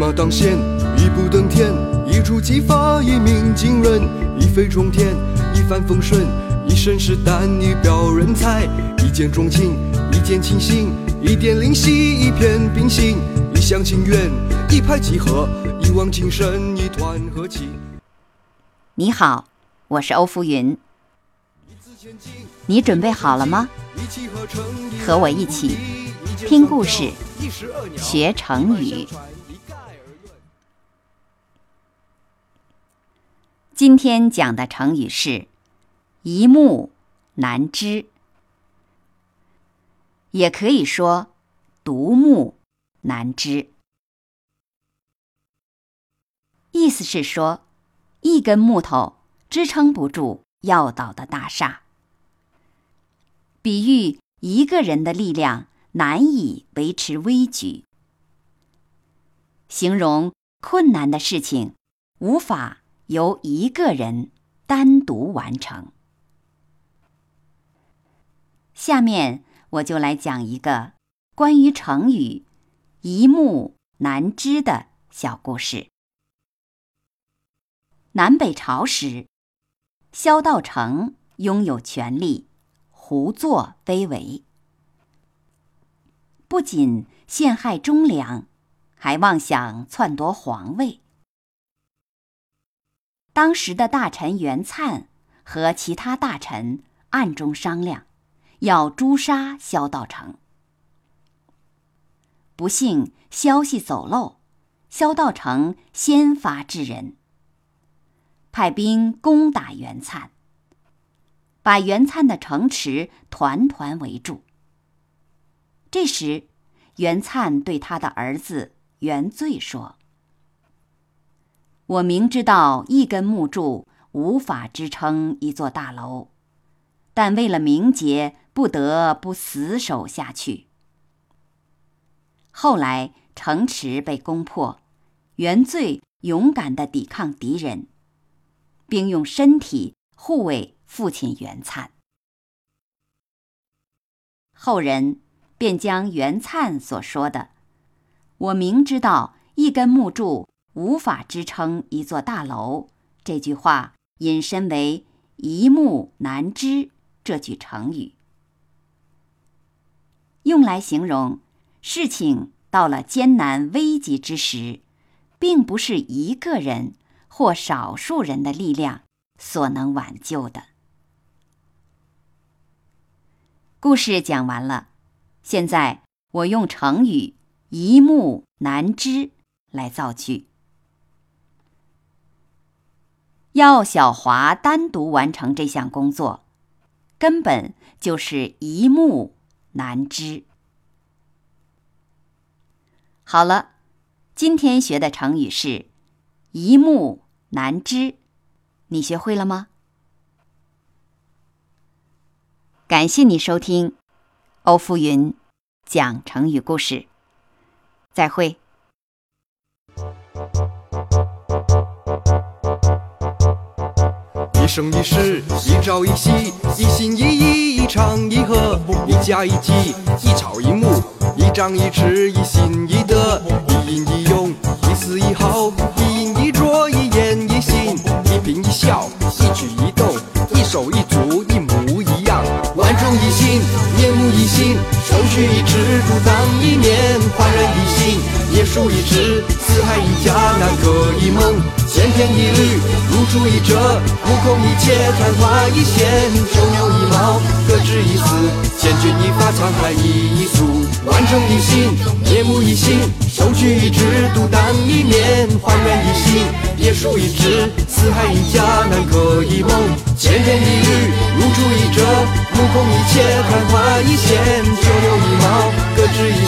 马当先，一步登天，一触即发，一鸣惊人，一飞冲天，一帆风顺，一身是胆，一表人才，一见钟情，一见倾心，一点灵犀，一片冰心，一厢情愿，一拍即合，一往情深，一团和气。你好，我是欧福云，你准备好了吗？和我一起听故事，学成语。今天讲的成语是“一目难知”，也可以说“独木难支”。意思是说，一根木头支撑不住要倒的大厦，比喻一个人的力量难以维持危局，形容困难的事情无法。由一个人单独完成。下面我就来讲一个关于成语“一目难知”的小故事。南北朝时，萧道成拥有权力，胡作非为，不仅陷害忠良，还妄想篡夺皇位。当时的大臣袁粲和其他大臣暗中商量，要诛杀萧道成。不幸消息走漏，萧道成先发制人，派兵攻打袁粲，把袁粲的城池团团围住。这时，袁粲对他的儿子袁罪说。我明知道一根木柱无法支撑一座大楼，但为了名节，不得不死守下去。后来城池被攻破，原罪勇敢地抵抗敌人，并用身体护卫父亲袁粲。后人便将袁粲所说的“我明知道一根木柱”。无法支撑一座大楼，这句话引申为“一目难支”这句成语，用来形容事情到了艰难危急之时，并不是一个人或少数人的力量所能挽救的。故事讲完了，现在我用成语“一目难支”来造句。要小华单独完成这项工作，根本就是一目难支。好了，今天学的成语是“一目难支”，你学会了吗？感谢你收听欧福云讲成语故事，再会。一生一世，一朝一夕，一心一意，一唱一和，一家一计，一草一木，一张一弛，一心一德，一阴一用，一丝一毫，一饮一啄，一言一行，一颦一笑，一举一动，一手一足，一模一样，万众一心，面目一新，手举一指，独当一面，焕然一新，叶数一枝，四海一家，南柯一梦。千篇一律，如出一辙；目空一切，昙花一现；九牛一毛，各执一词；千钧一发，沧海一粟。万众一心，面目一新，手举一指，独当一面，焕然一新，别树一枝，四海一家，南柯一梦。千篇一律，如出一辙；目空一切，昙花一现；九牛一毛，各执一